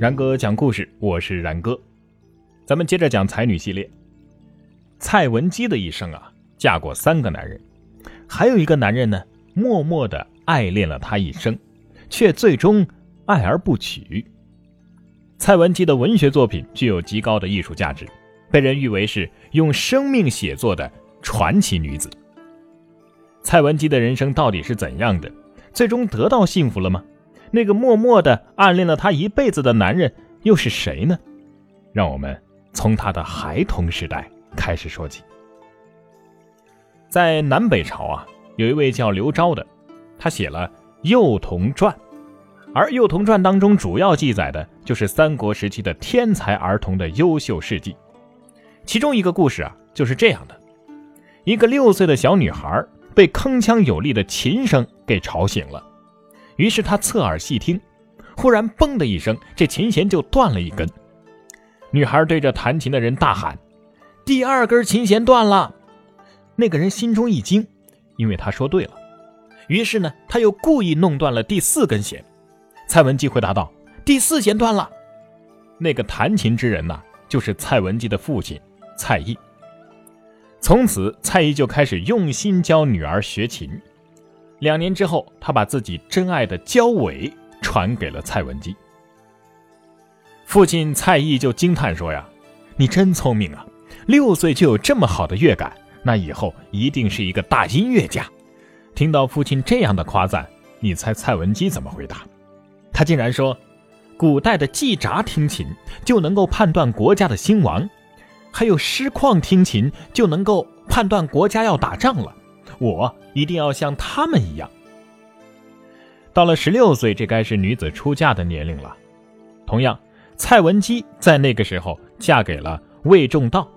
然哥讲故事，我是然哥。咱们接着讲才女系列。蔡文姬的一生啊，嫁过三个男人，还有一个男人呢，默默的爱恋了她一生，却最终爱而不娶。蔡文姬的文学作品具有极高的艺术价值，被人誉为是用生命写作的传奇女子。蔡文姬的人生到底是怎样的？最终得到幸福了吗？那个默默的暗恋了她一辈子的男人又是谁呢？让我们从她的孩童时代开始说起。在南北朝啊，有一位叫刘昭的，他写了《幼童传》，而《幼童传》当中主要记载的就是三国时期的天才儿童的优秀事迹。其中一个故事啊，就是这样的：一个六岁的小女孩被铿锵有力的琴声给吵醒了。于是他侧耳细听，忽然“嘣”的一声，这琴弦就断了一根。女孩对着弹琴的人大喊：“第二根琴弦断了！”那个人心中一惊，因为他说对了。于是呢，他又故意弄断了第四根弦。蔡文姬回答道：“第四弦断了。”那个弹琴之人呐，就是蔡文姬的父亲蔡毅。从此，蔡毅就开始用心教女儿学琴。两年之后，他把自己真爱的交尾传给了蔡文姬。父亲蔡毅就惊叹说：“呀，你真聪明啊！六岁就有这么好的乐感，那以后一定是一个大音乐家。”听到父亲这样的夸赞，你猜蔡文姬怎么回答？他竟然说：“古代的季札听琴就能够判断国家的兴亡，还有师旷听琴就能够判断国家要打仗了。”我一定要像他们一样。到了十六岁，这该是女子出嫁的年龄了。同样，蔡文姬在那个时候嫁给了魏仲道。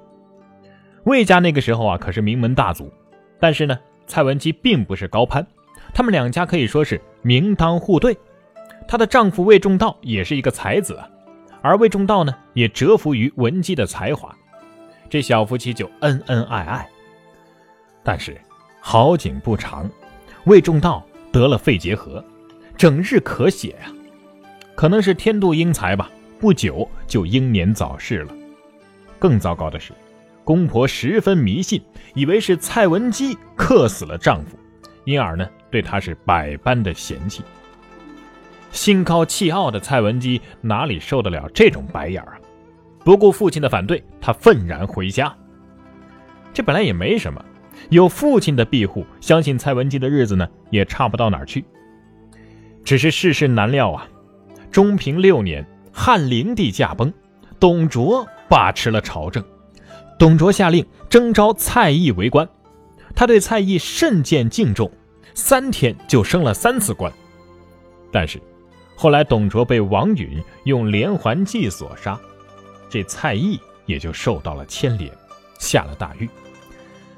魏家那个时候啊，可是名门大族。但是呢，蔡文姬并不是高攀，他们两家可以说是门当户对。她的丈夫魏仲道也是一个才子啊，而魏仲道呢，也折服于文姬的才华。这小夫妻就恩恩爱爱。但是。好景不长，魏仲道得了肺结核，整日咳血呀，可能是天妒英才吧，不久就英年早逝了。更糟糕的是，公婆十分迷信，以为是蔡文姬克死了丈夫，因而呢对她是百般的嫌弃。心高气傲的蔡文姬哪里受得了这种白眼啊？不顾父亲的反对，她愤然回家。这本来也没什么。有父亲的庇护，相信蔡文姬的日子呢也差不到哪儿去。只是世事难料啊！中平六年，汉灵帝驾崩，董卓把持了朝政。董卓下令征召蔡邕为官，他对蔡邕甚见敬重，三天就升了三次官。但是后来董卓被王允用连环计所杀，这蔡邕也就受到了牵连，下了大狱。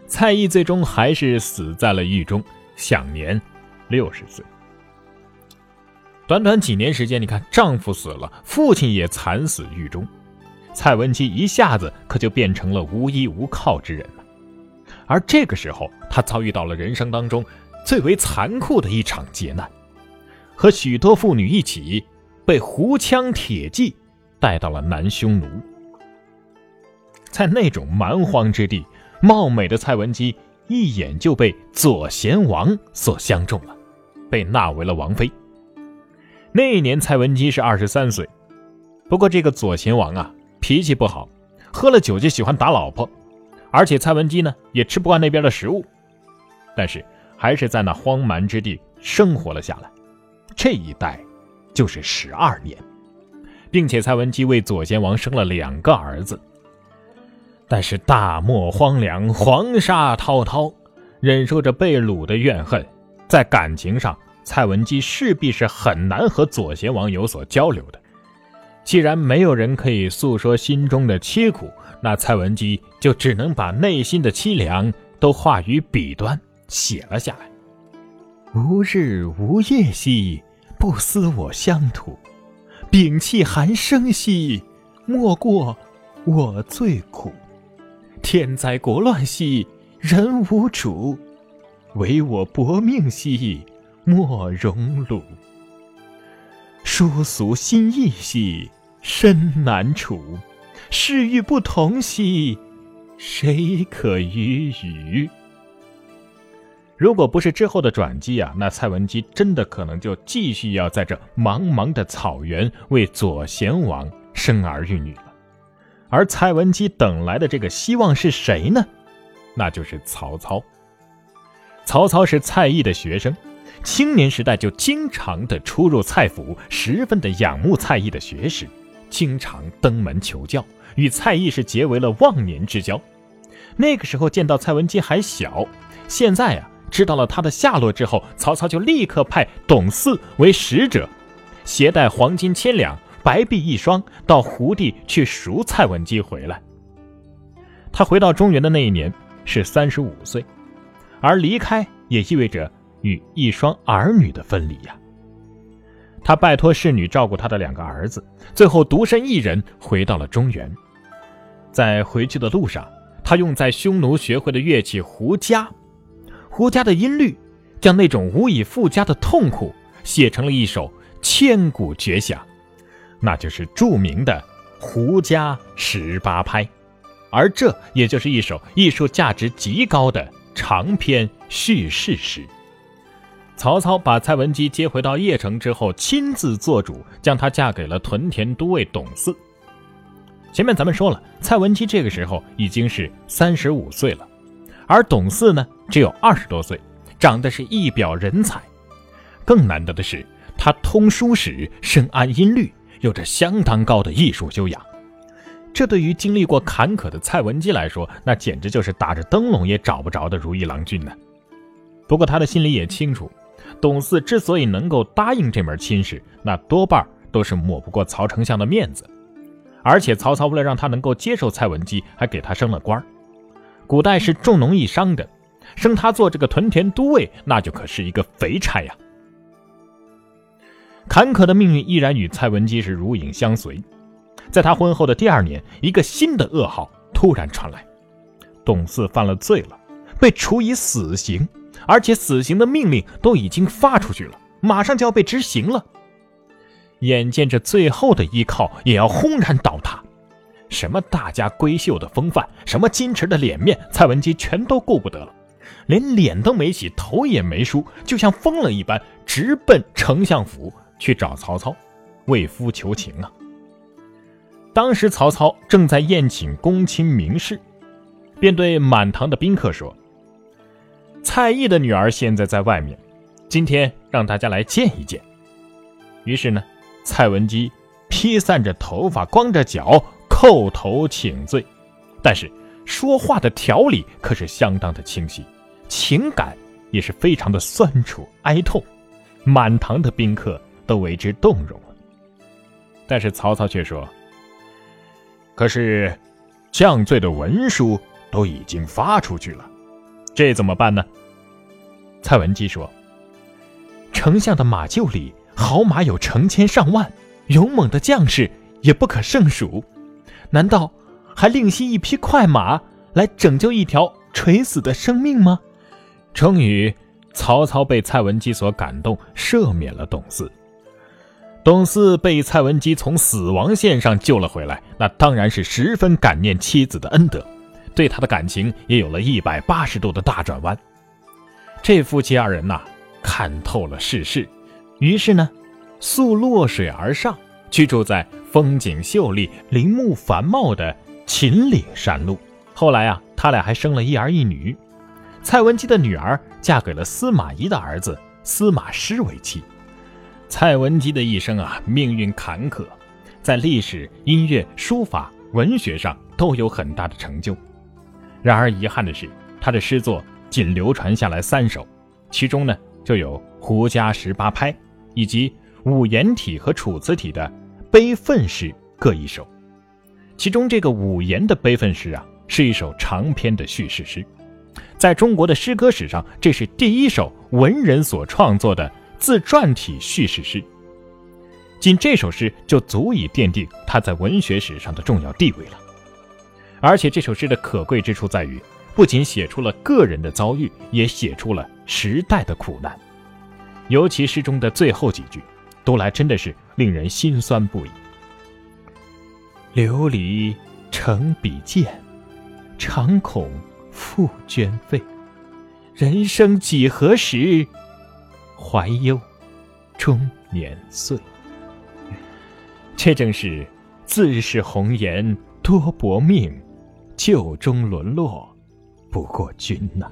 蔡毅最终还是死在了狱中，享年六十岁。短短几年时间，你看，丈夫死了，父亲也惨死狱中，蔡文姬一下子可就变成了无依无靠之人了。而这个时候，她遭遇到了人生当中最为残酷的一场劫难，和许多妇女一起被胡枪铁骑带到了南匈奴。在那种蛮荒之地。貌美的蔡文姬一眼就被左贤王所相中了，被纳为了王妃。那一年蔡文姬是二十三岁，不过这个左贤王啊脾气不好，喝了酒就喜欢打老婆，而且蔡文姬呢也吃不惯那边的食物，但是还是在那荒蛮之地生活了下来。这一待就是十二年，并且蔡文姬为左贤王生了两个儿子。但是大漠荒凉，黄沙滔滔，忍受着被掳的怨恨，在感情上，蔡文姬势必是很难和左贤王有所交流的。既然没有人可以诉说心中的凄苦，那蔡文姬就只能把内心的凄凉都化于笔端写了下来。无日无夜兮，不思我乡土；摒弃寒声兮，莫过我最苦。天灾国乱兮，人无主；唯我薄命兮，莫荣辱。殊俗心意兮，身难处，世欲不同兮，谁可与语？如果不是之后的转机啊，那蔡文姬真的可能就继续要在这茫茫的草原为左贤王生儿育女了。而蔡文姬等来的这个希望是谁呢？那就是曹操。曹操是蔡邕的学生，青年时代就经常的出入蔡府，十分的仰慕蔡邕的学识，经常登门求教，与蔡邕是结为了忘年之交。那个时候见到蔡文姬还小，现在啊。知道了他的下落之后，曹操就立刻派董祀为使者，携带黄金千两、白璧一双，到胡地去赎蔡文姬回来。他回到中原的那一年是三十五岁，而离开也意味着与一双儿女的分离呀。他拜托侍女照顾他的两个儿子，最后独身一人回到了中原。在回去的路上，他用在匈奴学会的乐器胡笳。胡笳的音律，将那种无以复加的痛苦写成了一首千古绝响，那就是著名的《胡笳十八拍》，而这也就是一首艺术价值极高的长篇叙事诗。曹操把蔡文姬接回到邺城之后，亲自做主，将她嫁给了屯田都尉董祀。前面咱们说了，蔡文姬这个时候已经是三十五岁了。而董祀呢，只有二十多岁，长得是一表人才。更难得的是，他通书史，深谙音律，有着相当高的艺术修养。这对于经历过坎坷的蔡文姬来说，那简直就是打着灯笼也找不着的如意郎君呢。不过他的心里也清楚，董嗣之所以能够答应这门亲事，那多半都是抹不过曹丞相的面子。而且曹操为了让他能够接受蔡文姬，还给他升了官。古代是重农抑商的，升他做这个屯田都尉，那就可是一个肥差呀。坎坷的命运依然与蔡文姬是如影相随。在他婚后的第二年，一个新的噩耗突然传来：董嗣犯了罪了，被处以死刑，而且死刑的命令都已经发出去了，马上就要被执行了。眼见着最后的依靠也要轰然倒塌。什么大家闺秀的风范，什么矜持的脸面，蔡文姬全都顾不得了，连脸都没洗，头也没梳，就像疯了一般，直奔丞相府去找曹操，为夫求情啊！当时曹操正在宴请公卿名士，便对满堂的宾客说：“蔡邕的女儿现在在外面，今天让大家来见一见。”于是呢，蔡文姬披散着头发，光着脚。叩头请罪，但是说话的条理可是相当的清晰，情感也是非常的酸楚哀痛，满堂的宾客都为之动容了。但是曹操却说：“可是降罪的文书都已经发出去了，这怎么办呢？”蔡文姬说：“丞相的马厩里好马有成千上万，勇猛的将士也不可胜数。”难道还另惜一匹快马来拯救一条垂死的生命吗？终于，曹操被蔡文姬所感动，赦免了董祀。董嗣被蔡文姬从死亡线上救了回来，那当然是十分感念妻子的恩德，对他的感情也有了一百八十度的大转弯。这夫妻二人呐，看透了世事，于是呢，溯洛水而上。居住在风景秀丽、林木繁茂的秦岭山路。后来啊，他俩还生了一儿一女。蔡文姬的女儿嫁给了司马懿的儿子司马师为妻。蔡文姬的一生啊，命运坎坷，在历史、音乐、书法、文学上都有很大的成就。然而遗憾的是，他的诗作仅流传下来三首，其中呢就有《胡笳十八拍》以及五言体和楚辞体的。悲愤诗各一首，其中这个五言的悲愤诗啊，是一首长篇的叙事诗，在中国的诗歌史上，这是第一首文人所创作的自传体叙事诗。仅这首诗就足以奠定他在文学史上的重要地位了。而且这首诗的可贵之处在于，不仅写出了个人的遭遇，也写出了时代的苦难，尤其诗中的最后几句。读来真的是令人心酸不已。琉璃成笔剑，常恐复捐费。人生几何时？怀忧终年岁。这正是自是红颜多薄命，旧中沦落不过君呐。